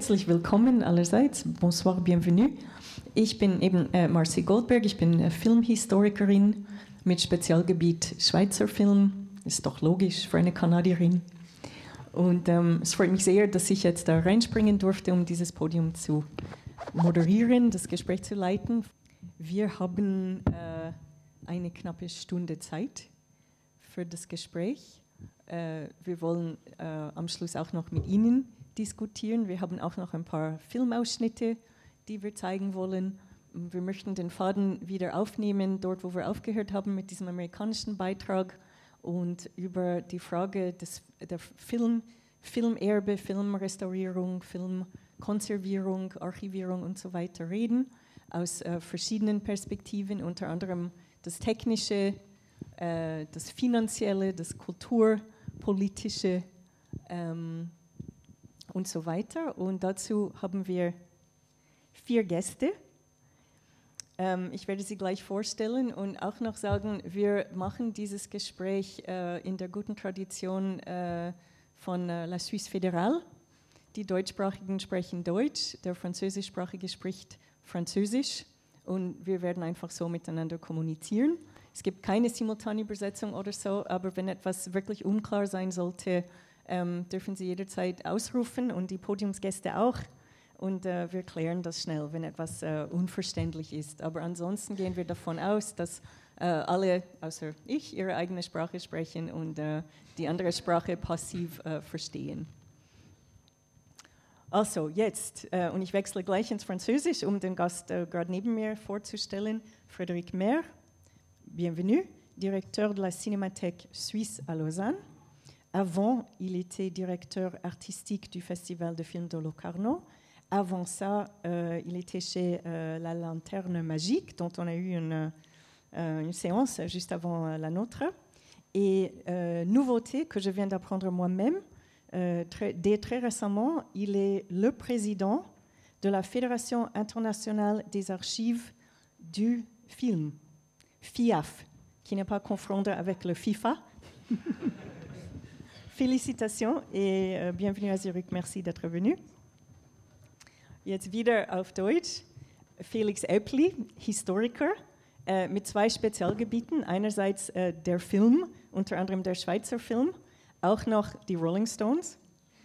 herzlich willkommen allerseits. Bonsoir, bienvenue. Ich bin eben äh, Marcy Goldberg, ich bin äh, Filmhistorikerin mit Spezialgebiet Schweizer Film. Ist doch logisch für eine Kanadierin. Und ähm, es freut mich sehr, dass ich jetzt da reinspringen durfte, um dieses Podium zu moderieren, das Gespräch zu leiten. Wir haben äh, eine knappe Stunde Zeit für das Gespräch. Äh, wir wollen äh, am Schluss auch noch mit Ihnen diskutieren. Wir haben auch noch ein paar Filmausschnitte, die wir zeigen wollen. Wir möchten den Faden wieder aufnehmen, dort wo wir aufgehört haben mit diesem amerikanischen Beitrag und über die Frage des, der Film, Filmerbe, Filmrestaurierung, Filmkonservierung, Archivierung und so weiter reden, aus äh, verschiedenen Perspektiven, unter anderem das Technische, äh, das Finanzielle, das Kulturpolitische ähm, und so weiter. Und dazu haben wir vier Gäste. Ähm, ich werde sie gleich vorstellen und auch noch sagen, wir machen dieses Gespräch äh, in der guten Tradition äh, von äh, La Suisse Fédérale. Die Deutschsprachigen sprechen Deutsch, der Französischsprachige spricht Französisch und wir werden einfach so miteinander kommunizieren. Es gibt keine simultane Übersetzung oder so, aber wenn etwas wirklich unklar sein sollte, ähm, dürfen Sie jederzeit ausrufen und die Podiumsgäste auch und äh, wir klären das schnell, wenn etwas äh, unverständlich ist. Aber ansonsten gehen wir davon aus, dass äh, alle, außer ich, ihre eigene Sprache sprechen und äh, die andere Sprache passiv äh, verstehen. Also jetzt, äh, und ich wechsle gleich ins Französisch, um den Gast gerade neben mir vorzustellen, Frédéric Maire, bienvenue, directeur de la Cinémathèque suisse à Lausanne. Avant, il était directeur artistique du Festival de films de Locarno avant ça, euh, il était chez euh, La Lanterne Magique, dont on a eu une, euh, séance juste avant la nôtre. Et nouveauté que je viens d'apprendre moi-même, dès très récemment, il est le président de la Fédération internationale des archives du film, FIAF, qui n'est pas confondre avec le FIFA. Félicitations et bienvenue à Zurich. Merci d'être venu. Jetzt wieder auf Deutsch. Felix Eppli, Historiker, äh, mit zwei Spezialgebieten. Einerseits äh, der Film, unter anderem der Schweizer Film, auch noch die Rolling Stones.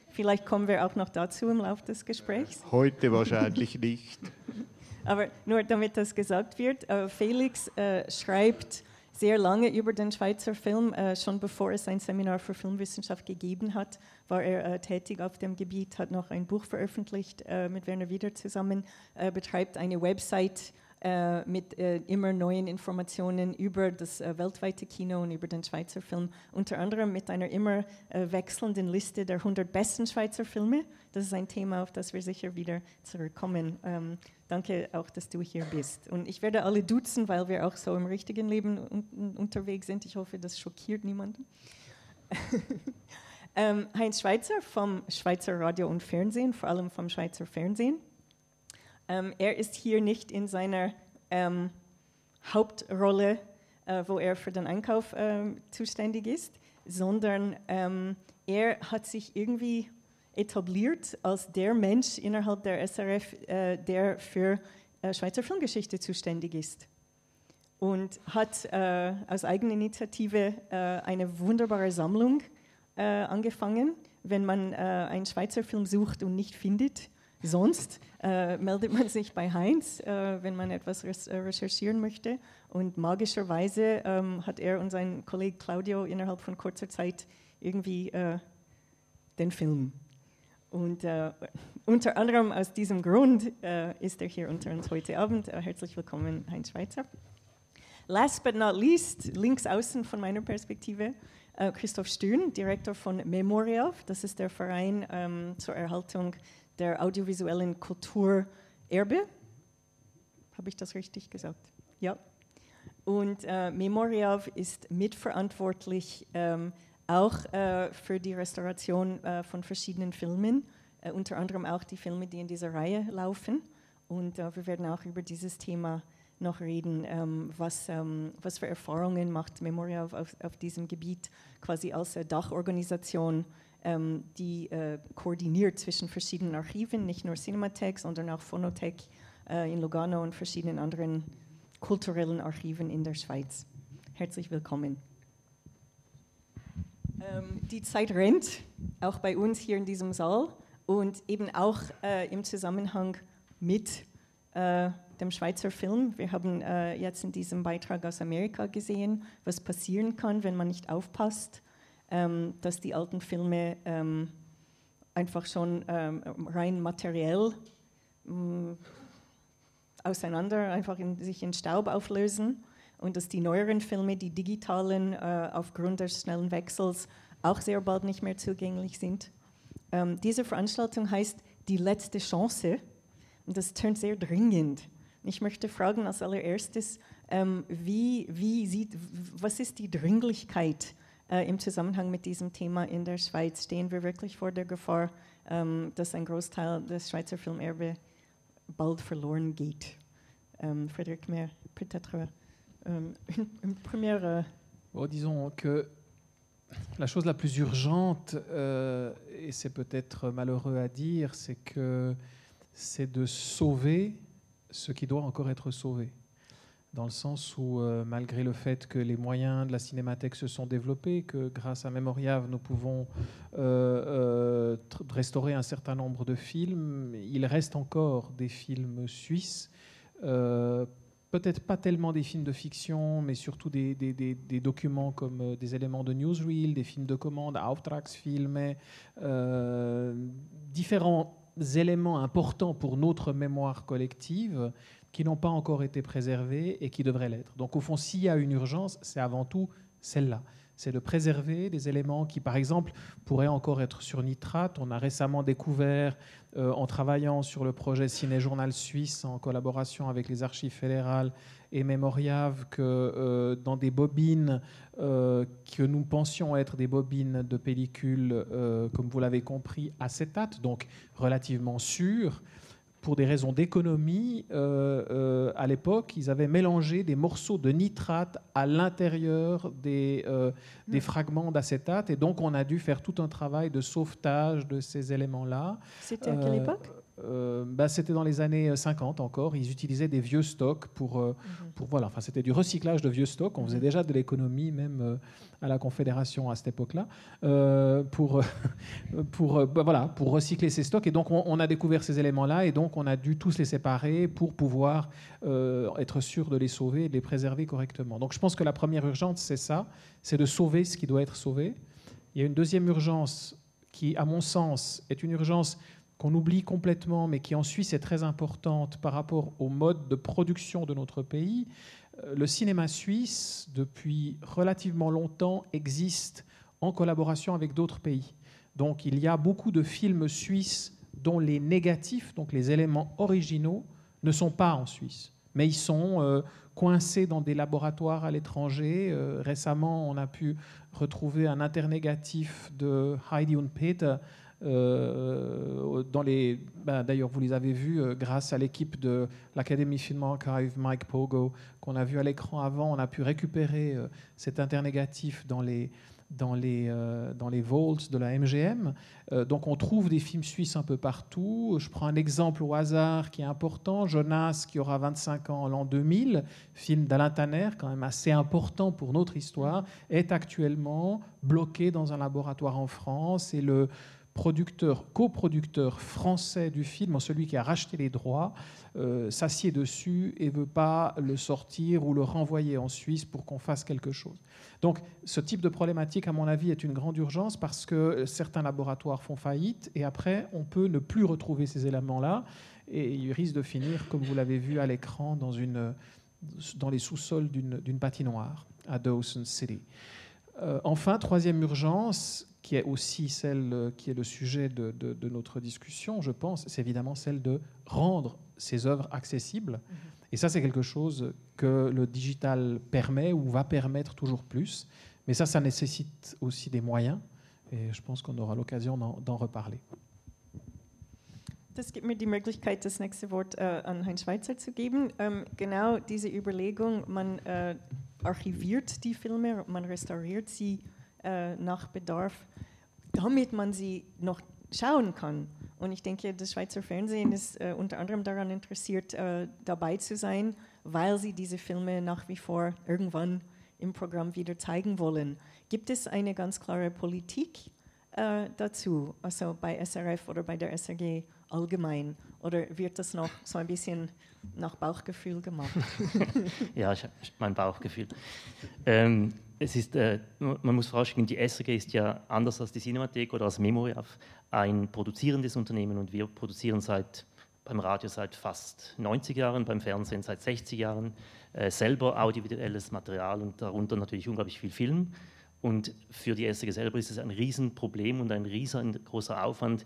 Vielleicht kommen wir auch noch dazu im Laufe des Gesprächs. Heute wahrscheinlich nicht. Aber nur damit das gesagt wird, äh, Felix äh, schreibt sehr lange über den Schweizer Film. Äh, schon bevor es ein Seminar für Filmwissenschaft gegeben hat, war er äh, tätig auf dem Gebiet, hat noch ein Buch veröffentlicht äh, mit Werner Wieder zusammen, äh, betreibt eine Website äh, mit äh, immer neuen Informationen über das äh, weltweite Kino und über den Schweizer Film, unter anderem mit einer immer wechselnden Liste der 100 besten Schweizer Filme. Das ist ein Thema, auf das wir sicher wieder zurückkommen. Ähm, danke auch, dass du hier bist. Und ich werde alle duzen, weil wir auch so im richtigen Leben un unterwegs sind. Ich hoffe, das schockiert niemanden. ähm, Heinz Schweizer vom Schweizer Radio und Fernsehen, vor allem vom Schweizer Fernsehen. Ähm, er ist hier nicht in seiner ähm, Hauptrolle, äh, wo er für den Einkauf ähm, zuständig ist, sondern ähm, er hat sich irgendwie etabliert als der Mensch innerhalb der SRF, äh, der für äh, Schweizer Filmgeschichte zuständig ist. Und hat äh, aus eigener Initiative äh, eine wunderbare Sammlung äh, angefangen. Wenn man einen Schweizer Film sucht und nicht findet, Sonst äh, meldet man sich bei Heinz, äh, wenn man etwas äh, recherchieren möchte. Und magischerweise ähm, hat er und sein Kollege Claudio innerhalb von kurzer Zeit irgendwie äh, den Film. Und äh, unter anderem aus diesem Grund äh, ist er hier unter uns heute Abend. herzlich willkommen, Heinz Schweizer. Last but not least, links außen von meiner Perspektive, Christoph Stühn, Direktor von Memoriav. Das ist der Verein ähm, zur Erhaltung der audiovisuellen Kulturerbe. Habe ich das richtig gesagt? Ja. Und äh, Memoriav ist mitverantwortlich ähm, auch äh, für die Restauration äh, von verschiedenen Filmen, äh, unter anderem auch die Filme, die in dieser Reihe laufen. Und äh, wir werden auch über dieses Thema noch reden, ähm, was, ähm, was für Erfahrungen macht Memoriav auf, auf diesem Gebiet quasi als Dachorganisation ähm, die äh, koordiniert zwischen verschiedenen Archiven, nicht nur Cinematheek, sondern auch Phonothek äh, in Lugano und verschiedenen anderen kulturellen Archiven in der Schweiz. Herzlich willkommen. Ähm, die Zeit rennt, auch bei uns hier in diesem Saal und eben auch äh, im Zusammenhang mit äh, dem Schweizer Film. Wir haben äh, jetzt in diesem Beitrag aus Amerika gesehen, was passieren kann, wenn man nicht aufpasst, ähm, dass die alten Filme ähm, einfach schon ähm, rein materiell mm, auseinander, einfach in, sich in Staub auflösen und dass die neueren Filme, die digitalen, äh, aufgrund des schnellen Wechsels auch sehr bald nicht mehr zugänglich sind. Ähm, diese Veranstaltung heißt Die letzte Chance und das tönt sehr dringend. Ich möchte fragen als allererstes, ähm, wie, wie sieht, was ist die Dringlichkeit äh, im Zusammenhang mit diesem Thema in der Schweiz? Stehen wir wirklich vor der Gefahr, ähm, dass ein Großteil des Schweizer Filmerbe bald verloren geht? Ähm, Frédéric peut-être euh, une, une, première. Euh... Disons que la chose la plus urgente, euh, et c'est peut-être malheureux à dire, c'est que c'est de sauver ce qui doit encore être sauvé. Dans le sens où, euh, malgré le fait que les moyens de la cinémathèque se sont développés, que grâce à Memoriave, nous pouvons euh, euh, restaurer un certain nombre de films, il reste encore des films suisses. Peut-être pas tellement des films de fiction, mais surtout des, des, documents comme des éléments de newsreel, des films de commande, Auftragsfilme, différents éléments importants pour notre mémoire collective qui n'ont pas encore été préservés et qui devraient l'être. Donc au fond, s'il y a une urgence, c'est avant tout celle-là. C'est de préserver des éléments qui, par exemple, pourraient encore être sur nitrate. On a récemment découvert, euh, en travaillant sur le projet Ciné-Journal Suisse, en collaboration avec les archives fédérales et Mémoriave que euh, dans des bobines euh, que nous pensions être des bobines de pellicule, euh, comme vous l'avez compris, acétate, donc relativement sûres, pour des raisons d'économie, euh, euh, à l'époque, ils avaient mélangé des morceaux de nitrate à l'intérieur des, euh, des fragments d'acétate. Et donc, on a dû faire tout un travail de sauvetage de ces éléments-là. C'était à quelle époque? Euh, bah, c'était dans les années 50 encore. Ils utilisaient des vieux stocks pour, euh, mhm. pour voilà. Enfin, c'était du recyclage de vieux stocks. On faisait mhm. déjà de l'économie même euh, à la Confédération à cette époque-là pour pour bah, voilà pour recycler ces stocks. Et donc on, on a découvert ces éléments-là et donc on a dû tous les séparer pour pouvoir être sûr de les sauver et de les préserver correctement. Donc je pense que la première urgence c'est ça, c'est de sauver ce qui doit être sauvé. Il y a une deuxième urgence qui, à mon sens, est une urgence qu'on oublie complètement, mais qui en Suisse est très importante par rapport au mode de production de notre pays. Euh, le cinéma suisse, depuis relativement longtemps, existe en collaboration avec d'autres pays. Donc il y a beaucoup de films suisses dont les négatifs, donc les éléments originaux, ne sont pas en Suisse, mais ils sont euh, coincés dans des laboratoires à l'étranger. Euh, récemment, on a pu retrouver un internégatif de Heidi und Peter euh, dans les, ben, D'ailleurs, vous les avez vus euh, grâce à l'équipe de l'Académie Film Archive, Mike Pogo, qu'on a vu à l'écran avant. On a pu récupérer euh, cet internégatif dans les, dans les, dans les vaults de la MGM. donc on trouve des films suisses un peu partout. Je prends un exemple au hasard qui est important. Jonas, qui aura 25 ans l'an 2000, film d'Alain Tanner, quand même assez important pour notre histoire, est actuellement bloqué dans un laboratoire en France. Et le, producteur, coproducteur français du film, celui qui a racheté les droits, euh, s'assied dessus et veut pas le sortir ou le renvoyer en Suisse pour qu'on fasse quelque chose. Donc ce type de problématique, à mon avis, est une grande urgence parce que certains laboratoires font faillite et après on peut ne plus retrouver ces éléments-là et ils risquent de finir, comme vous l'avez vu à l'écran, dans les sous-sols d'une patinoire à Dawson City. Euh, enfin, troisième urgence, qui est aussi celle euh, qui est le sujet de, de, de notre discussion, je pense, c'est évidemment celle de rendre ces œuvres accessibles. -hmm. Et ça, c'est quelque chose que le digital permet ou va permettre toujours plus. Mais ça, ça nécessite aussi des moyens. Et je pense qu'on aura l'occasion d'en reparler. Das gibt mir die Möglichkeit, das nächste Wort äh, an Heinz Schweitzer zu geben. Ähm, genau diese Überlegung, man äh, archiviert die Filme, man restauriert sie äh, nach Bedarf damit man sie noch schauen kann. Und ich denke, das Schweizer Fernsehen ist äh, unter anderem daran interessiert, äh, dabei zu sein, weil sie diese Filme nach wie vor irgendwann im Programm wieder zeigen wollen. Gibt es eine ganz klare Politik äh, dazu, also bei SRF oder bei der SRG allgemein? Oder wird das noch so ein bisschen nach Bauchgefühl gemacht? ja, mein Bauchgefühl. Ähm, es ist, äh, man muss vorausschicken, die SRG ist ja anders als die Cinemathek oder als Memoriaf ein produzierendes Unternehmen und wir produzieren seit beim Radio seit fast 90 Jahren, beim Fernsehen seit 60 Jahren, äh, selber audiovisuelles Material und darunter natürlich unglaublich viel Film. Und für die SRG selber ist es ein Riesenproblem und ein riesengroßer Aufwand,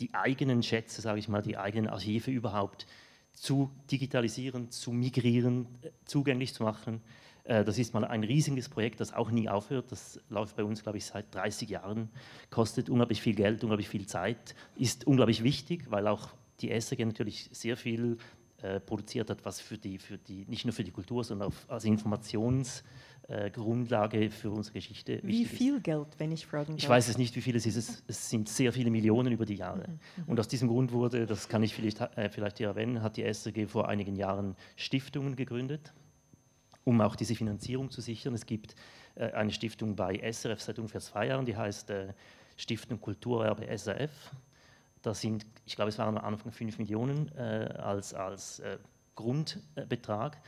die eigenen Schätze, sage ich mal, die eigenen Archive überhaupt zu digitalisieren, zu migrieren, äh, zugänglich zu machen. Äh, das ist mal ein riesiges Projekt, das auch nie aufhört. Das läuft bei uns, glaube ich, seit 30 Jahren, kostet unglaublich viel Geld, unglaublich viel Zeit, ist unglaublich wichtig, weil auch die SRG natürlich sehr viel äh, produziert hat, was für die, für die, nicht nur für die Kultur, sondern auch als Informationsgrundlage äh, für unsere Geschichte. Wie viel ist. Geld, wenn ich fragen darf? Ich weiß es nicht, wie viel es ist. Es, es sind sehr viele Millionen über die Jahre. Mhm, mhm. Und aus diesem Grund wurde, das kann ich vielleicht, äh, vielleicht hier erwähnen, hat die SRG vor einigen Jahren Stiftungen gegründet um auch diese Finanzierung zu sichern. Es gibt äh, eine Stiftung bei SRF seit ungefähr zwei Jahren, die heißt äh, Stiftung Kulturerbe SRF. Da sind, ich glaube, es waren am Anfang 5 Millionen äh, als, als Grundbetrag,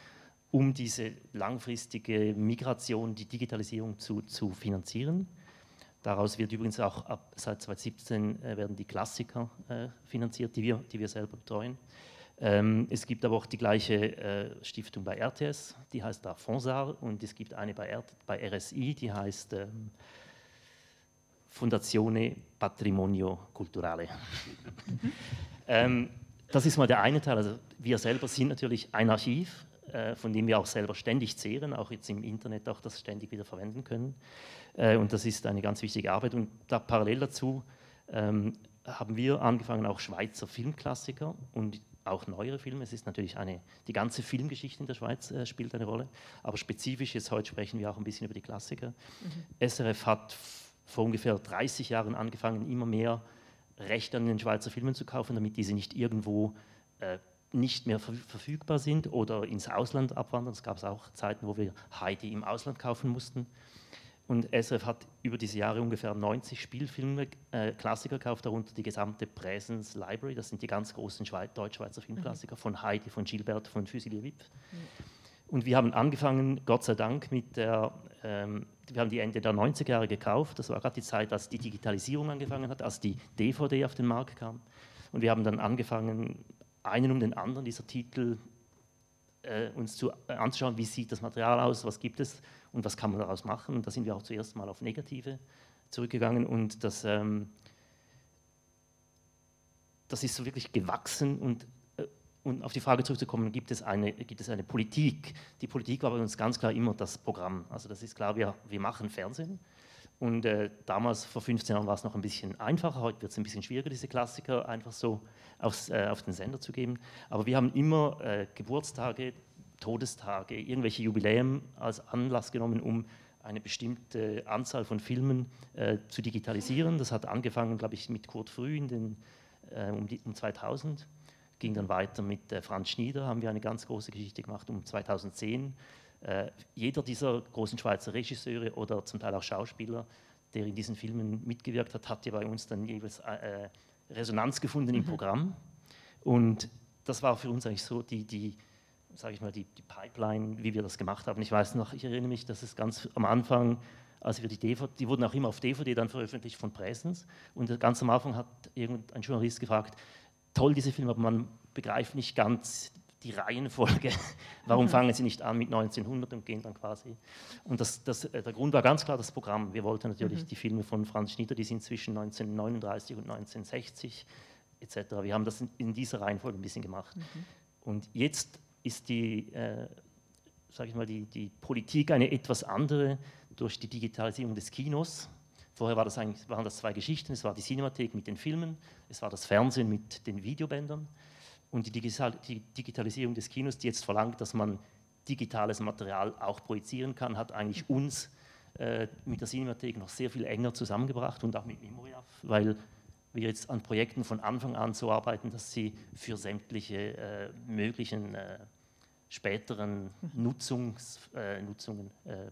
um diese langfristige Migration, die Digitalisierung zu, zu finanzieren. Daraus wird übrigens auch ab seit 2017 äh, werden die Klassiker äh, finanziert, die wir, die wir selber betreuen. Ähm, es gibt aber auch die gleiche äh, Stiftung bei RTS, die heißt da Fonsar, und es gibt eine bei, R bei RSI, die heißt ähm, Fondazione Patrimonio Culturale. Ähm, das ist mal der eine Teil. Also wir selber sind natürlich ein Archiv, von dem wir auch selber ständig zehren, auch jetzt im Internet auch das ständig wieder verwenden können. Äh, und das ist eine ganz wichtige Arbeit. Und da parallel dazu ähm, haben wir angefangen, auch Schweizer Filmklassiker und auch neuere Filme. Es ist natürlich eine, die ganze Filmgeschichte in der Schweiz äh, spielt eine Rolle, aber spezifisch jetzt heute sprechen wir auch ein bisschen über die Klassiker. Mhm. SRF hat vor ungefähr 30 Jahren angefangen, immer mehr Rechte an den Schweizer Filmen zu kaufen, damit diese nicht irgendwo äh, nicht mehr ver verfügbar sind oder ins Ausland abwandern. Es gab auch Zeiten, wo wir Heidi im Ausland kaufen mussten. Und SRF hat über diese Jahre ungefähr 90 Spielfilme, äh, Klassiker gekauft, darunter die gesamte Präsens Library. Das sind die ganz großen Deutsch-Schweizer Filmklassiker mhm. von Heidi, von Gilbert, von Fusilier Wip. Mhm. Und wir haben angefangen, Gott sei Dank, mit der, ähm, wir haben die Ende der 90er Jahre gekauft. Das war gerade die Zeit, als die Digitalisierung angefangen hat, als die DVD auf den Markt kam. Und wir haben dann angefangen, einen um den anderen dieser Titel äh, uns zu, äh, anzuschauen, wie sieht das Material aus, was gibt es und was kann man daraus machen. Und da sind wir auch zuerst mal auf Negative zurückgegangen und das, ähm, das ist so wirklich gewachsen und äh, und auf die Frage zurückzukommen, gibt es, eine, gibt es eine Politik? Die Politik war bei uns ganz klar immer das Programm. Also das ist klar, wir, wir machen Fernsehen. Und äh, damals, vor 15 Jahren, war es noch ein bisschen einfacher. Heute wird es ein bisschen schwieriger, diese Klassiker einfach so aufs, äh, auf den Sender zu geben. Aber wir haben immer äh, Geburtstage, Todestage, irgendwelche Jubiläen als Anlass genommen, um eine bestimmte Anzahl von Filmen äh, zu digitalisieren. Das hat angefangen, glaube ich, mit Kurt Früh in den, äh, um, die, um 2000, ging dann weiter mit äh, Franz Schnieder, haben wir eine ganz große Geschichte gemacht um 2010. Äh, jeder dieser großen Schweizer Regisseure oder zum Teil auch Schauspieler, der in diesen Filmen mitgewirkt hat, hat ja bei uns dann jeweils äh, Resonanz gefunden im mhm. Programm. Und das war für uns eigentlich so die, die sage ich mal, die, die, Pipeline, wie wir das gemacht haben. Ich weiß noch, ich erinnere mich, dass es ganz am Anfang, als wir die DVD, die wurden auch immer auf DVD dann veröffentlicht von Präsens und ganz am Anfang hat irgendein Journalist gefragt, toll diese Filme, aber man begreift nicht ganz die Reihenfolge. Warum mhm. fangen Sie nicht an mit 1900 und gehen dann quasi? Und das, das, äh, der Grund war ganz klar das Programm. Wir wollten natürlich mhm. die Filme von Franz Schnitter, die sind zwischen 1939 und 1960 etc. Wir haben das in, in dieser Reihenfolge ein bisschen gemacht. Mhm. Und jetzt ist die, äh, ich mal, die, die Politik eine etwas andere durch die Digitalisierung des Kinos. Vorher war das waren das zwei Geschichten. Es war die Cinemathek mit den Filmen, es war das Fernsehen mit den Videobändern. Und die, Digital die Digitalisierung des Kinos, die jetzt verlangt, dass man digitales Material auch projizieren kann, hat eigentlich uns äh, mit der Cinemathek noch sehr viel enger zusammengebracht und auch mit Memoriaf, weil wir jetzt an Projekten von Anfang an so arbeiten, dass sie für sämtliche äh, möglichen äh, späteren mhm. Nutzungs, äh, Nutzungen äh,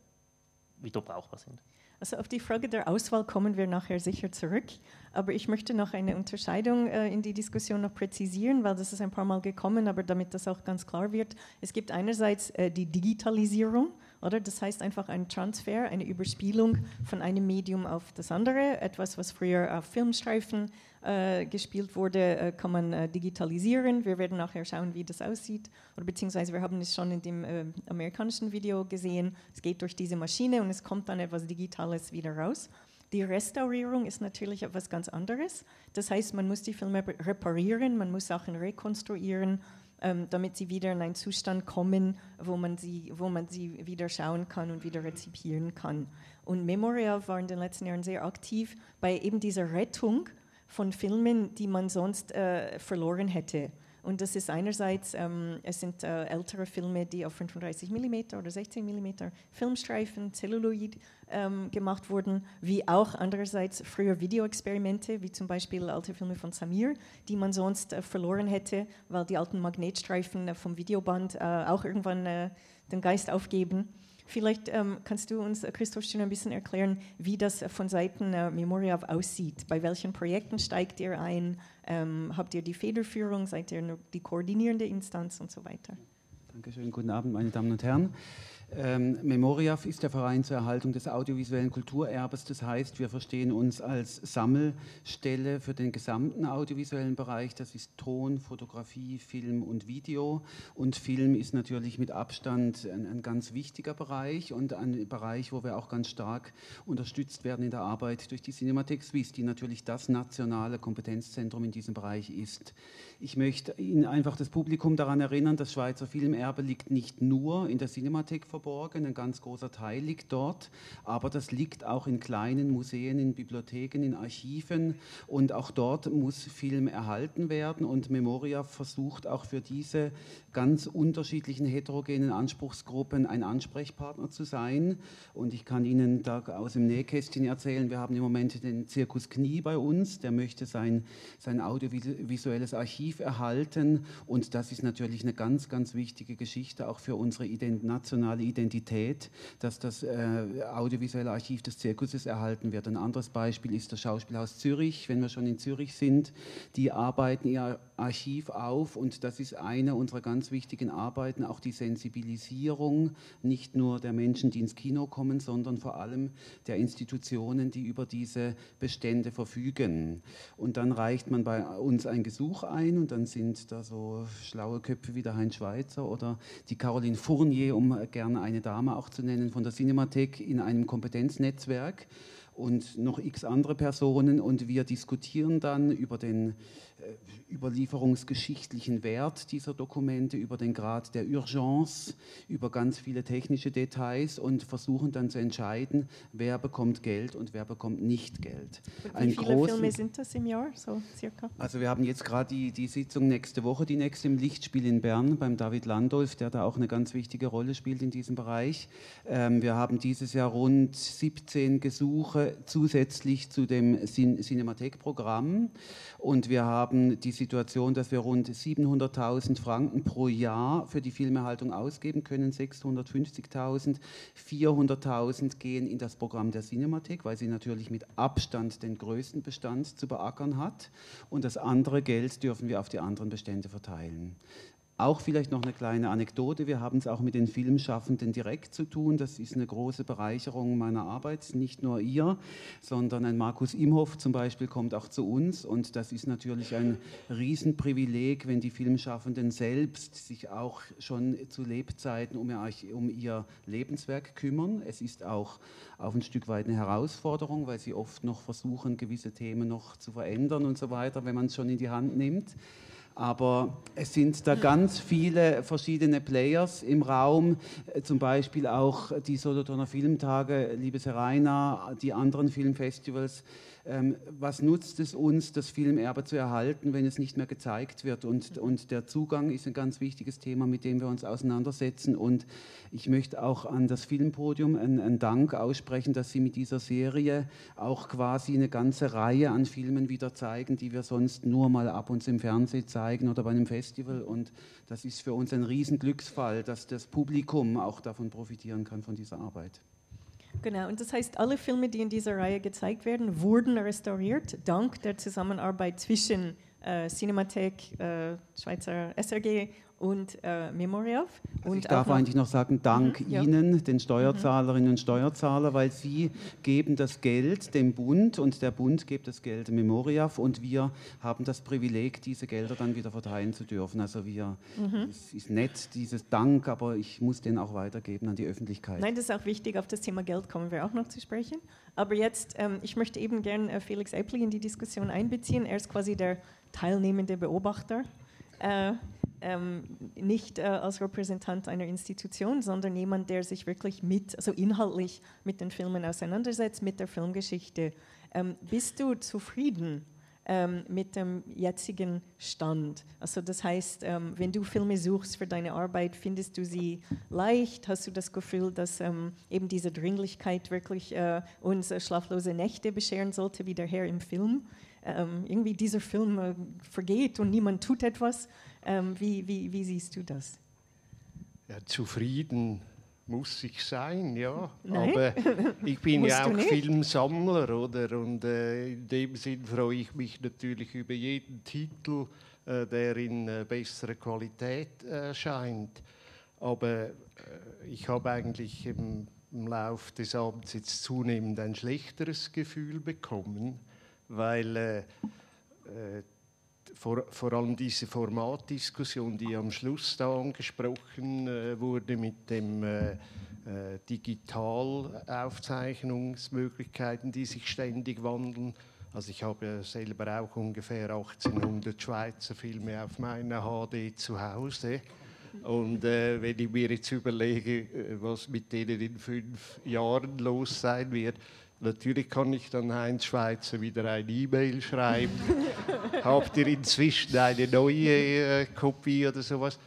wieder brauchbar sind. Also auf die Frage der Auswahl kommen wir nachher sicher zurück. Aber ich möchte noch eine Unterscheidung äh, in die Diskussion noch präzisieren, weil das ist ein paar Mal gekommen, aber damit das auch ganz klar wird. Es gibt einerseits äh, die Digitalisierung, oder? Das heißt einfach ein Transfer, eine Überspielung von einem Medium auf das andere. Etwas, was früher auf Filmstreifen äh, gespielt wurde, äh, kann man äh, digitalisieren. Wir werden nachher schauen, wie das aussieht. Oder beziehungsweise wir haben es schon in dem äh, amerikanischen Video gesehen. Es geht durch diese Maschine und es kommt dann etwas Digitales wieder raus. Die Restaurierung ist natürlich etwas ganz anderes. Das heißt, man muss die Filme reparieren, man muss Sachen rekonstruieren ähm, damit sie wieder in einen Zustand kommen, wo man, sie, wo man sie wieder schauen kann und wieder rezipieren kann. Und Memorial war in den letzten Jahren sehr aktiv bei eben dieser Rettung von Filmen, die man sonst äh, verloren hätte. Und das ist einerseits, ähm, es sind äh, ältere Filme, die auf 35 mm oder 16 mm Filmstreifen, Celluloid ähm, gemacht wurden, wie auch andererseits früher Videoexperimente, wie zum Beispiel alte Filme von Samir, die man sonst äh, verloren hätte, weil die alten Magnetstreifen äh, vom Videoband äh, auch irgendwann äh, den Geist aufgeben. Vielleicht ähm, kannst du uns, äh, Christoph, schon ein bisschen erklären, wie das von Seiten äh, Memoriav aussieht. Bei welchen Projekten steigt ihr ein? Ähm, habt ihr die Federführung? Seid ihr die koordinierende Instanz und so weiter? Dankeschön, guten Abend, meine Damen und Herren. Ähm, Memoriaf ist der Verein zur Erhaltung des audiovisuellen Kulturerbes. Das heißt, wir verstehen uns als Sammelstelle für den gesamten audiovisuellen Bereich. Das ist Ton, Fotografie, Film und Video. Und Film ist natürlich mit Abstand ein, ein ganz wichtiger Bereich und ein Bereich, wo wir auch ganz stark unterstützt werden in der Arbeit durch die Cinemathek Suisse, die natürlich das nationale Kompetenzzentrum in diesem Bereich ist. Ich möchte Ihnen einfach das Publikum daran erinnern, das Schweizer Filmerbe liegt nicht nur in der Cinemathek verborgen, ein ganz großer Teil liegt dort, aber das liegt auch in kleinen Museen, in Bibliotheken, in Archiven. Und auch dort muss Film erhalten werden. Und Memoria versucht auch für diese ganz unterschiedlichen heterogenen Anspruchsgruppen ein Ansprechpartner zu sein. Und ich kann Ihnen da aus dem Nähkästchen erzählen, wir haben im Moment den Zirkus Knie bei uns, der möchte sein, sein audiovisuelles Archiv erhalten. Und das ist natürlich eine ganz, ganz wichtige Geschichte auch für unsere nationale Identität, dass das äh, audiovisuelle Archiv des Zirkuses erhalten wird. Ein anderes Beispiel ist das Schauspielhaus Zürich, wenn wir schon in Zürich sind, die arbeiten ihr Archiv auf und das ist eine unserer ganz wichtigen Arbeiten, auch die Sensibilisierung nicht nur der Menschen, die ins Kino kommen, sondern vor allem der Institutionen, die über diese Bestände verfügen. Und dann reicht man bei uns ein Gesuch ein und dann sind da so schlaue Köpfe wie der Heinz Schweizer oder die Caroline Fournier, um gerne eine Dame auch zu nennen, von der Cinemathek in einem Kompetenznetzwerk und noch x andere Personen. Und wir diskutieren dann über den überlieferungsgeschichtlichen Wert dieser Dokumente, über den Grad der Urgence, über ganz viele technische Details und versuchen dann zu entscheiden, wer bekommt Geld und wer bekommt nicht Geld. Und wie viele großen, Filme sind das im Jahr, so circa? Also wir haben jetzt gerade die, die Sitzung nächste Woche, die nächste im Lichtspiel in Bern beim David Landolf, der da auch eine ganz wichtige Rolle spielt in diesem Bereich. Ähm, wir haben dieses Jahr rund 17 Gesuche zusätzlich zu dem Cin Cinemathek-Programm und wir haben die Situation, dass wir rund 700.000 Franken pro Jahr für die Filmerhaltung ausgeben können, 650.000. 400.000 gehen in das Programm der Cinemathek, weil sie natürlich mit Abstand den größten Bestand zu beackern hat. Und das andere Geld dürfen wir auf die anderen Bestände verteilen. Auch vielleicht noch eine kleine Anekdote. Wir haben es auch mit den Filmschaffenden direkt zu tun. Das ist eine große Bereicherung meiner Arbeit. Nicht nur ihr, sondern ein Markus Imhoff zum Beispiel kommt auch zu uns. Und das ist natürlich ein Riesenprivileg, wenn die Filmschaffenden selbst sich auch schon zu Lebzeiten um ihr, um ihr Lebenswerk kümmern. Es ist auch auf ein Stück weit eine Herausforderung, weil sie oft noch versuchen, gewisse Themen noch zu verändern und so weiter, wenn man es schon in die Hand nimmt. Aber es sind da ganz viele verschiedene Players im Raum, äh, zum Beispiel auch die Solothurner Filmtage, liebes Herr Rainer, die anderen Filmfestivals ähm, was nutzt es uns, das Filmerbe zu erhalten, wenn es nicht mehr gezeigt wird? Und, Mhm. und der Zugang ist ein ganz wichtiges Thema, mit dem wir uns auseinandersetzen. Und ich möchte auch an das Filmpodium einen, einen Dank aussprechen, dass Sie mit dieser Serie auch quasi eine ganze Reihe an Filmen wieder zeigen, die wir sonst nur mal ab und zu im Fernsehen zeigen oder bei einem Festival. Und das ist für uns ein Riesenglücksfall, dass das Publikum auch davon profitieren kann, von dieser Arbeit. Genau, und das heißt, alle Filme, die in dieser Reihe gezeigt werden, wurden restauriert, dank der Zusammenarbeit zwischen äh, Cinemathek, äh, Schweizer SRG und äh, Memoriaf. Also und ich darf eigentlich noch sagen, Dank Mhm, ja. Ihnen, den Steuerzahlerinnen und Steuerzahler, weil Sie geben das Geld dem Bund und der Bund gibt das Geld Memoriaf und wir haben das Privileg, diese Gelder dann wieder verteilen zu dürfen. Also wir, Mhm. es ist nett, dieses Dank, aber ich muss den auch weitergeben an die Öffentlichkeit. Nein, das ist auch wichtig, auf das Thema Geld kommen wir auch noch zu sprechen. Aber jetzt, ähm, ich möchte eben gern äh, Felix Eppli in die Diskussion einbeziehen. Er ist quasi der teilnehmende Beobachter. Äh, ähm, nicht äh, als Repräsentant einer Institution, sondern jemand, der sich wirklich mit, also inhaltlich mit den Filmen auseinandersetzt, mit der Filmgeschichte. Ähm, bist du zufrieden ähm, mit dem jetzigen Stand? Also das heißt, ähm, wenn du Filme suchst für deine Arbeit, findest du sie leicht? Hast du das Gefühl, dass ähm, eben diese Dringlichkeit wirklich äh, uns äh, schlaflose Nächte bescheren sollte, wie der Herr im Film? Ähm, irgendwie dieser Film äh, vergeht und niemand tut etwas. Ähm, wie, wie, wie siehst du das? Ja, zufrieden muss ich sein, ja. Nein. Aber ich bin ja auch. Filmsammler, oder? Und äh, in dem Sinn freue ich mich natürlich über jeden Titel, äh, der in äh, besserer Qualität erscheint. Aber äh, ich habe eigentlich im, im Lauf des Abends jetzt zunehmend ein schlechteres Gefühl bekommen, weil äh, äh, vor, vor allem diese Formatdiskussion, die am Schluss da angesprochen äh, wurde mit dem äh, äh, Digitalaufzeichnungsmöglichkeiten, die sich ständig wandeln. Also ich habe selber auch ungefähr 1800 Schweizer Filme auf meiner HD zu Hause. Und äh, wenn ich mir jetzt überlege, äh, was mit denen in fünf Jahren los sein wird, natürlich kann ich dann Heinz Schweizer wieder eine E-Mail schreiben. Habt ihr inzwischen eine neue äh, Kopie oder sowas?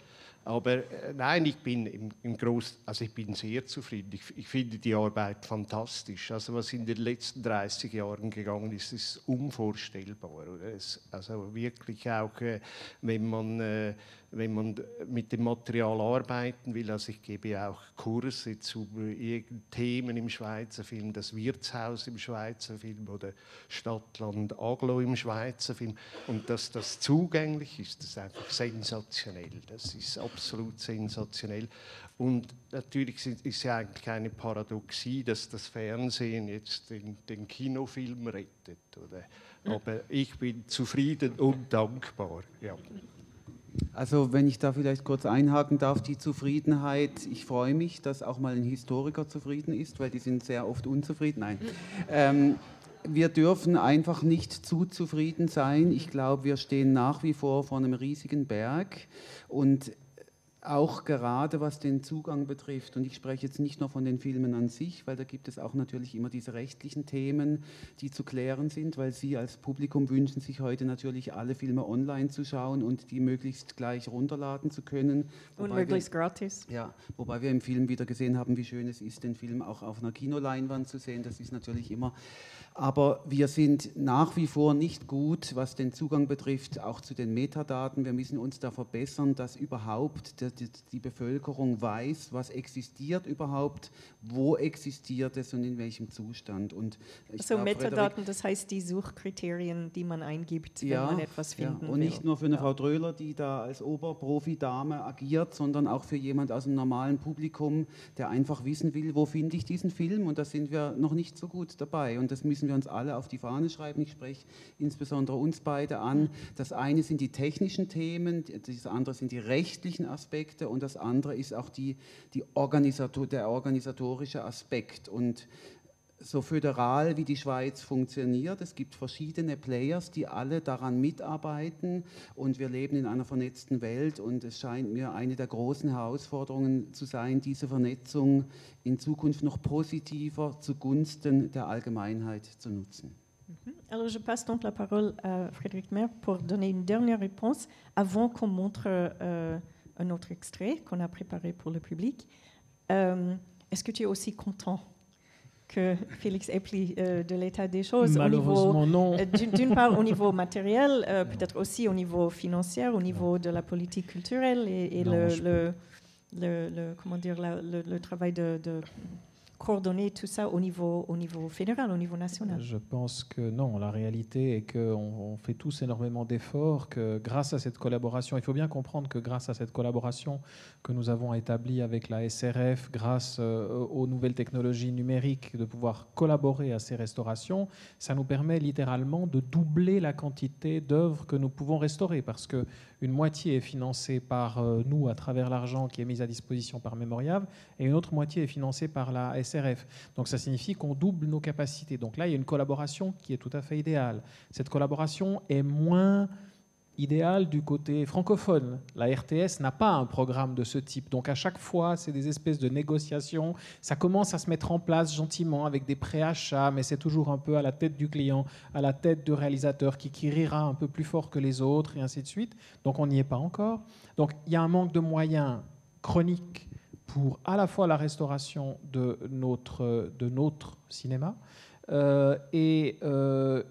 Aber äh, nein, ich bin im, im Groß, also ich bin sehr zufrieden. Ich, ich finde die Arbeit fantastisch. Also was in den letzten 30 Jahren gegangen ist, ist unvorstellbar. Oder? Es, also wirklich auch, äh, wenn man äh, wenn man mit dem Material arbeiten will, also ich gebe ja auch Kurse zu Themen im Schweizer Film, das Wirtshaus im Schweizer Film oder Stadtland Aglo im Schweizer Film. Und dass das zugänglich ist, das ist einfach sensationell, das ist absolut sensationell. Und natürlich ist ja eigentlich eine Paradoxie, dass das Fernsehen jetzt den, den Kinofilm rettet, oder? aber ich bin zufrieden und dankbar, ja. Also wenn ich da vielleicht kurz einhaken darf, die Zufriedenheit, ich freue mich, dass auch mal ein Historiker zufrieden ist, weil die sind sehr oft unzufrieden. Nein. Ähm, wir dürfen einfach nicht zu zufrieden sein. Ich glaube, wir stehen nach wie vor vor einem riesigen Berg und auch gerade was den Zugang betrifft, und ich spreche jetzt nicht nur von den Filmen an sich, weil da gibt es auch natürlich immer diese rechtlichen Themen, die zu klären sind, weil Sie als Publikum wünschen sich heute natürlich alle Filme online zu schauen und die möglichst gleich runterladen zu können. Und Wobei wir- möglichst gratis. ja, wobei wir im Film wieder gesehen haben, wie schön es ist, den Film auch auf einer Kinoleinwand zu sehen. Das ist natürlich immer. Aber wir sind nach wie vor nicht gut, was den Zugang betrifft, auch zu den Metadaten. Wir müssen uns da verbessern, dass überhaupt die, Bevölkerung weiß, was existiert überhaupt, wo existiert es und in welchem Zustand. Und Also glaub, Frederik- Metadaten, das heißt die Suchkriterien, die man eingibt, wenn man etwas finden ja. Und will. nicht nur für eine Ja. Frau Dröhler, die da als Oberprofi-Dame agiert, sondern auch für jemand aus dem normalen Publikum, der einfach wissen will, wo finde ich diesen Film und da sind wir noch nicht so gut dabei und das müssen wir uns alle auf die Fahne schreiben. Ich spreche insbesondere uns beide an. Das eine sind die technischen Themen, das andere sind die rechtlichen Aspekte und das andere ist auch die, die Organisator, der organisatorische Aspekt und so föderal wie die Schweiz funktioniert. Es gibt verschiedene Players, die alle daran mitarbeiten und wir leben in einer vernetzten Welt und es scheint mir eine der großen Herausforderungen zu sein, diese Vernetzung in Zukunft noch positiver zugunsten der Allgemeinheit zu nutzen. Alors, je passe donc la parole à Frédéric Mer pour donner une dernière réponse avant qu'on montre euh, un autre extrait qu'on a préparé pour le public. Euh, Est-ce que tu es aussi content que Félix Epli euh, de l'état des choses au niveau, Malheureusement, non. euh, d'une- part au niveau matériel, euh, peut-être aussi au niveau financier, au niveau de la politique culturelle et, et Non, le, je- le, le- le- comment dire, la- le, le travail de, de coordonner tout ça au niveau, au niveau fédéral, au niveau national. Je pense que non, la réalité est qu'on on fait tous énormément d'efforts, que grâce à cette collaboration, il faut bien comprendre que grâce à cette collaboration que nous avons établie avec la SRF, grâce euh, aux nouvelles technologies numériques, de pouvoir collaborer à ces restaurations, ça nous permet littéralement de doubler la quantité d'œuvres que nous pouvons restaurer, parce que une moitié est financée par euh, nous à travers l'argent qui est mis à disposition par Memorial, et une autre moitié est financée par la SRF. Donc ça signifie qu'on double nos capacités. Donc là, il y a une collaboration qui est tout à fait idéale. Cette collaboration est moins idéale du côté francophone. La RTS n'a pas un programme de ce type. Donc à chaque fois, c'est des espèces de négociations. Ça commence à se mettre en place gentiment avec des préachats, mais c'est toujours un peu à la tête du client, à la tête du réalisateur qui, qui rira un peu plus fort que les autres et ainsi de suite. Donc on n'y est pas encore. Donc il y a un manque de moyens chroniques pour à la fois la restauration de notre cinéma euh, et euh,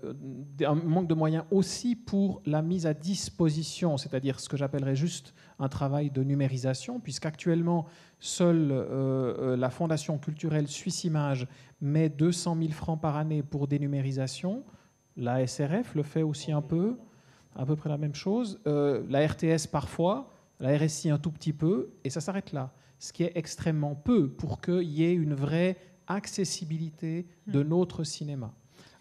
un manque de moyens aussi pour la mise à disposition, c'est-à-dire ce que j'appellerais juste un travail de numérisation, puisqu'actuellement, seule euh, la Fondation culturelle Suisse Image met 200 000 francs par année pour des numérisations. La SRF le fait aussi un peu, à peu près la même chose. La RTS parfois, la RSI un tout petit peu, et ça s'arrête là. Ce qui est extrêmement peu pour qu'il y ait une vraie accessibilité de notre cinéma.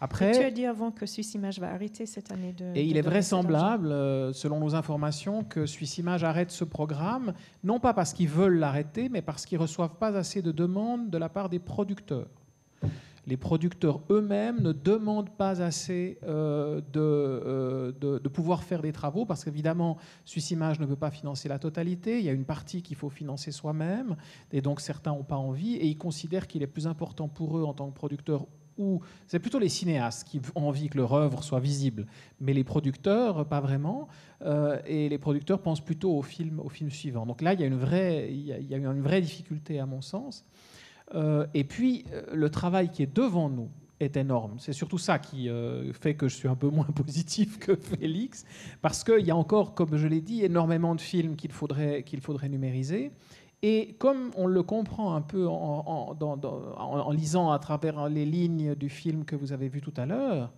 Après, Tu as dit avant que Suisse Image va arrêter cette année de. et il est vraisemblable, euh, selon nos informations, que Suisse Image arrête ce programme, non pas parce qu'ils veulent l'arrêter, mais parce qu'ils ne reçoivent pas assez de demandes de la part des producteurs. Les producteurs eux-mêmes ne demandent pas assez euh, de, euh, de, de pouvoir faire des travaux, parce qu'évidemment, Suisse Image ne peut pas financer la totalité, il y a une partie qu'il faut financer soi-même, et donc certains n'ont pas envie, et ils considèrent qu'il est plus important pour eux en tant que producteurs ou c'est plutôt les cinéastes qui ont envie que leur œuvre soit visible, mais les producteurs, pas vraiment. Euh, et les producteurs pensent plutôt au film, suivant. Donc là, il y a une il y a, une vraie difficulté à mon sens. Euh, et puis, euh, le travail qui est devant nous est énorme. C'est surtout ça qui euh, fait que je suis un peu moins positif que Félix, parce qu'il y a encore, comme je l'ai dit, énormément de films qu'il faudrait, qu'il faudrait numériser. Et comme on le comprend un peu en, lisant à travers les lignes du film que vous avez vu tout à l'heure,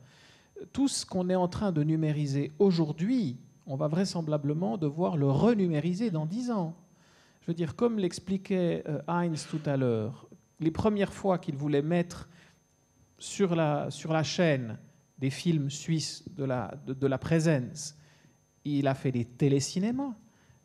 tout ce qu'on est en train de numériser aujourd'hui, on va vraisemblablement devoir le renumériser dans dix ans. Je veux dire, comme l'expliquait Heinz tout à l'heure, les premières fois qu'il voulait mettre sur la, sur la chaîne des films suisses de la, de, la présence, il a fait des télécinémas.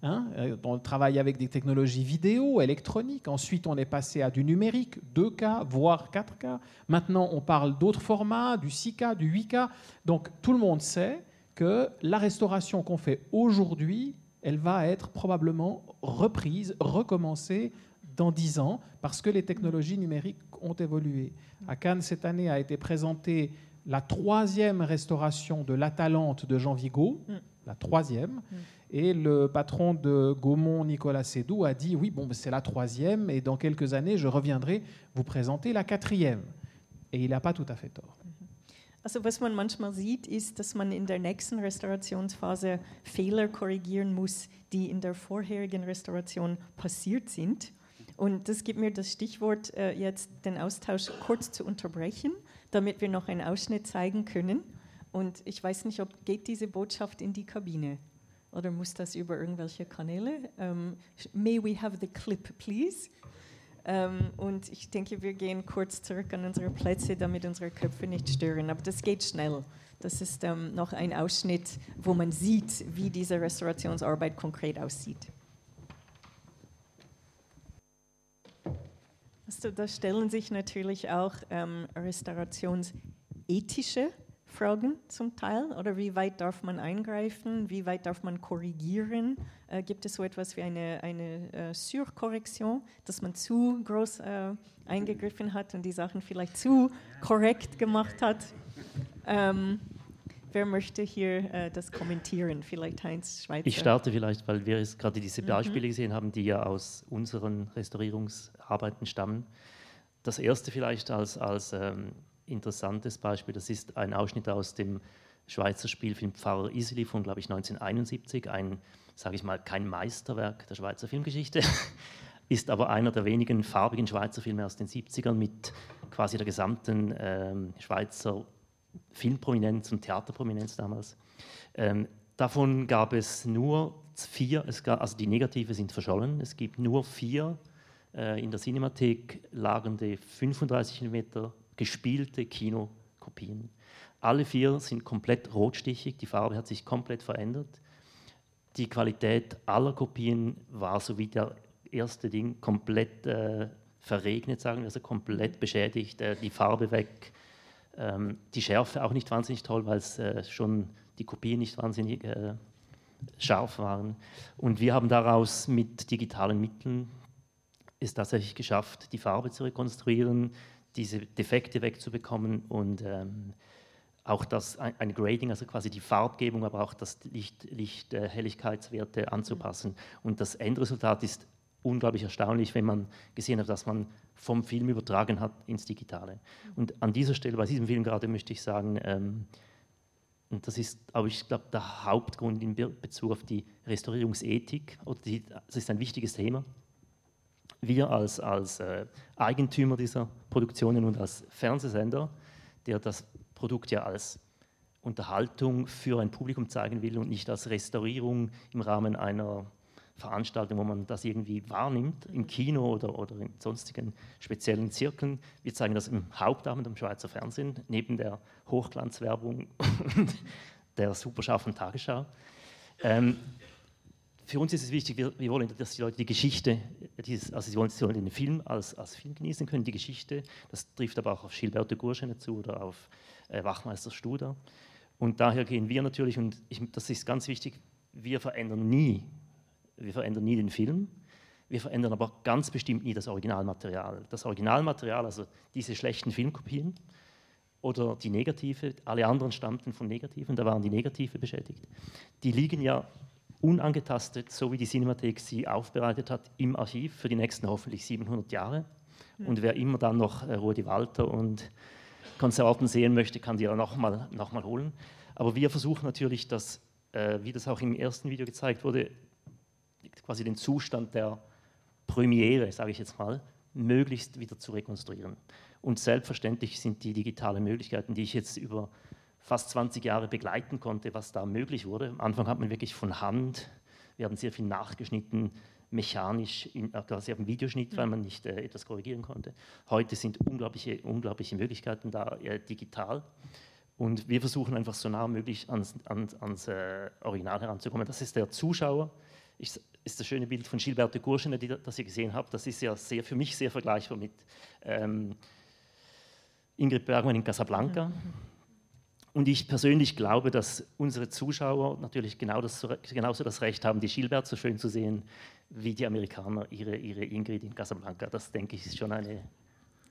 Hein, euh, on travaille avec des technologies vidéo, électroniques. Ensuite, on est passé à du numérique, 2K, voire 4K. Maintenant, on parle d'autres formats, du 6K, du 8K. Donc, tout le monde sait que la restauration qu'on fait aujourd'hui, elle va être probablement reprise, recommencée dans 10 ans, parce que les technologies numériques ont évolué. À Cannes, cette année, a été présentée la troisième restauration de l'Atalante de Jean Vigo, Mm. la troisième. Et le patron de Gaumont, Nicolas Sédou, a dit oui, bon, c'est la troisième, et dans quelques années, je reviendrai vous présenter la quatrième. Et il n'a pas tout à fait tort. Also was man manchmal sieht, ist, dass man in der nächsten Restaurationsphase Fehler korrigieren muss, die in der vorherigen Restauration passiert sind. Und das gibt mir das Stichwort, äh, jetzt den Austausch kurz zu unterbrechen, damit wir noch einen Ausschnitt zeigen können. Und ich weiß nicht, ob geht diese Botschaft in die Kabine oder muss das über irgendwelche Kanäle? Ähm, may we have the clip, please? Ähm, und ich denke, wir gehen kurz zurück an unsere Plätze, damit unsere Köpfe nicht stören. Aber das geht schnell. Das ist ähm, noch ein Ausschnitt, wo man sieht, wie diese Restaurationsarbeit konkret aussieht. Da stellen sich natürlich auch ähm, restaurationsethische Fragen zum Teil. Oder wie weit darf man eingreifen? Wie weit darf man korrigieren? Äh, gibt es so etwas wie eine, eine äh, Surkorrektion, dass man zu groß äh, eingegriffen hat und die Sachen vielleicht zu korrekt gemacht hat? Ähm, wer möchte hier äh, das kommentieren? Vielleicht Heinz Schweizer. Ich starte vielleicht, weil wir gerade diese Beispiele mhm. gesehen haben, die ja aus unseren Restaurierungsarbeiten stammen. Das erste vielleicht als, als ähm, interessantes Beispiel, das ist ein Ausschnitt aus dem Schweizer Spielfilm Pfarrer Iseli von, glaube ich, 1971. Ein, sage ich mal, kein Meisterwerk der Schweizer Filmgeschichte, ist aber einer der wenigen farbigen Schweizer Filme aus den 70ern mit quasi der gesamten ähm, Schweizer Filmprominenz und Theaterprominenz damals. Ähm, davon gab es nur vier, es gab, also die Negative sind verschollen, es gibt nur vier äh, in der Cinemathek lagernde 35 mm gespielte Kinokopien. Alle vier sind komplett rotstichig, die Farbe hat sich komplett verändert. Die Qualität aller Kopien war so wie der erste Ding komplett äh, verregnet, sagen wir, also komplett beschädigt, äh, die Farbe weg, ähm, die Schärfe auch nicht wahnsinnig toll, weil es äh, schon die Kopien nicht wahnsinnig äh, scharf waren. Und wir haben daraus mit digitalen Mitteln es tatsächlich geschafft, die Farbe zu rekonstruieren, diese Defekte wegzubekommen und ähm, auch das ein Grading, also quasi die Farbgebung, aber auch das Licht, Licht äh, Helligkeitswerte anzupassen. Und das Endresultat ist unglaublich erstaunlich, wenn man gesehen hat, dass man vom Film übertragen hat ins Digitale. Und an dieser Stelle, bei diesem Film gerade, möchte ich sagen, ähm, und das ist, aber ich glaube, der Hauptgrund in Bezug auf die Restaurierungsethik, oder die, das ist ein wichtiges Thema. Wir als, als äh, Eigentümer dieser Produktionen und als Fernsehsender, der das Produkt ja als Unterhaltung für ein Publikum zeigen will und nicht als Restaurierung im Rahmen einer Veranstaltung, wo man das irgendwie wahrnimmt, im Kino oder, oder in sonstigen speziellen Zirkeln. Wir zeigen das im Hauptabend am Schweizer Fernsehen, neben der Hochglanzwerbung und der superscharfen Tagesschau. Ähm, für uns ist es wichtig, wir, wir, wollen, dass die Leute die Geschichte, dieses, also sie wollen, sie wollen den Film als, als Film genießen können, die Geschichte. Das trifft aber auch auf Gilberto Gurschene zu oder auf äh, Wachmeister Studer. Und daher gehen wir natürlich, und ich, das ist ganz wichtig, wir verändern nie wir verändern nie den Film, wir verändern aber ganz bestimmt nie das Originalmaterial. Das Originalmaterial, also diese schlechten Filmkopien oder die Negative, alle anderen stammten von Negativen, da waren die Negative beschädigt, die liegen ja unangetastet, so wie die Cinemathek sie aufbereitet hat, im Archiv für die nächsten hoffentlich 700 Jahre. Mhm. Und wer immer dann noch äh, Rudi Walter und Konservaten sehen möchte, kann die auch nochmal noch mal holen. Aber wir versuchen natürlich, dass, äh, wie das auch im ersten Video gezeigt wurde, quasi den Zustand der Premiere, sage ich jetzt mal, möglichst wieder zu rekonstruieren. Und selbstverständlich sind die digitalen Möglichkeiten, die ich jetzt über fast 20 Jahre begleiten konnte, was da möglich wurde. Am Anfang hat man wirklich von Hand, wir haben sehr viel nachgeschnitten, mechanisch, in, äh, quasi auf dem Videoschnitt, weil man nicht äh, etwas korrigieren konnte. Heute sind unglaubliche, unglaubliche Möglichkeiten da äh, digital. Und wir versuchen einfach so nah wie möglich ans, ans, ans äh, Original heranzukommen. Das ist der Zuschauer, ich, ist das schöne Bild von Gilberto Gurschene, das ihr gesehen habt. Das ist ja sehr, für mich sehr vergleichbar mit ähm, Ingrid Bergmann in Casablanca. Mhm. Und ich persönlich glaube, dass unsere Zuschauer natürlich genau das, genauso das Recht haben, die Gilbert so schön zu sehen, wie die Amerikaner ihre, ihre Ingrid in Casablanca. Das, denke ich, ist schon eine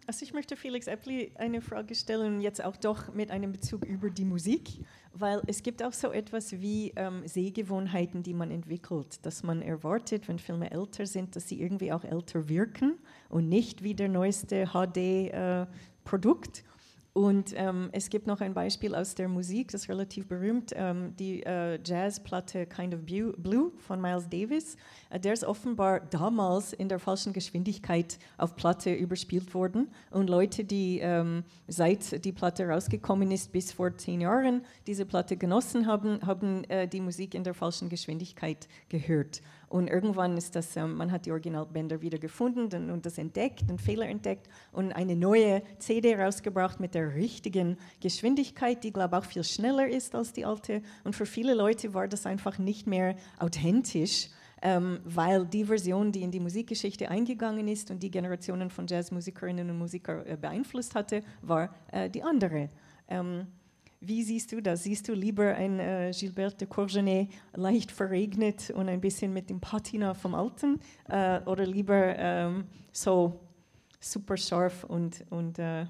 also ich möchte Felix Eppli eine Frage stellen, jetzt auch doch mit einem Bezug über die Musik, weil es gibt auch so etwas wie ähm, Sehgewohnheiten, die man entwickelt, dass man erwartet, wenn Filme älter sind, dass sie irgendwie auch älter wirken und nicht wie der neueste HD-Produkt. Äh, und ähm, es gibt noch ein Beispiel aus der Musik, das ist relativ berühmt, ähm, die äh, Jazzplatte Kind of Blue von Miles Davis. Äh, der ist offenbar damals in der falschen Geschwindigkeit auf Platte überspielt worden. Und Leute, die ähm, seit die Platte rausgekommen ist bis vor zehn Jahren diese Platte genossen haben, haben äh, die Musik in der falschen Geschwindigkeit gehört. Und irgendwann ist das, ähm, man hat die Originalbänder wieder gefunden und das entdeckt, einen Fehler entdeckt und eine neue CD rausgebracht mit der richtigen Geschwindigkeit, die, glaube ich, auch viel schneller ist als die alte. Und für viele Leute war das einfach nicht mehr authentisch. Ähm, weil die Version, die in die Musikgeschichte eingegangen ist und die Generationen von Jazzmusikerinnen und Musikern äh, beeinflusst hatte, war äh, die andere. Ähm, wie siehst du das? Siehst du lieber ein äh, Gilbert de Courgenet leicht verregnet und ein bisschen mit dem Patina vom Alten äh, oder lieber ähm, so super scharf und, und äh,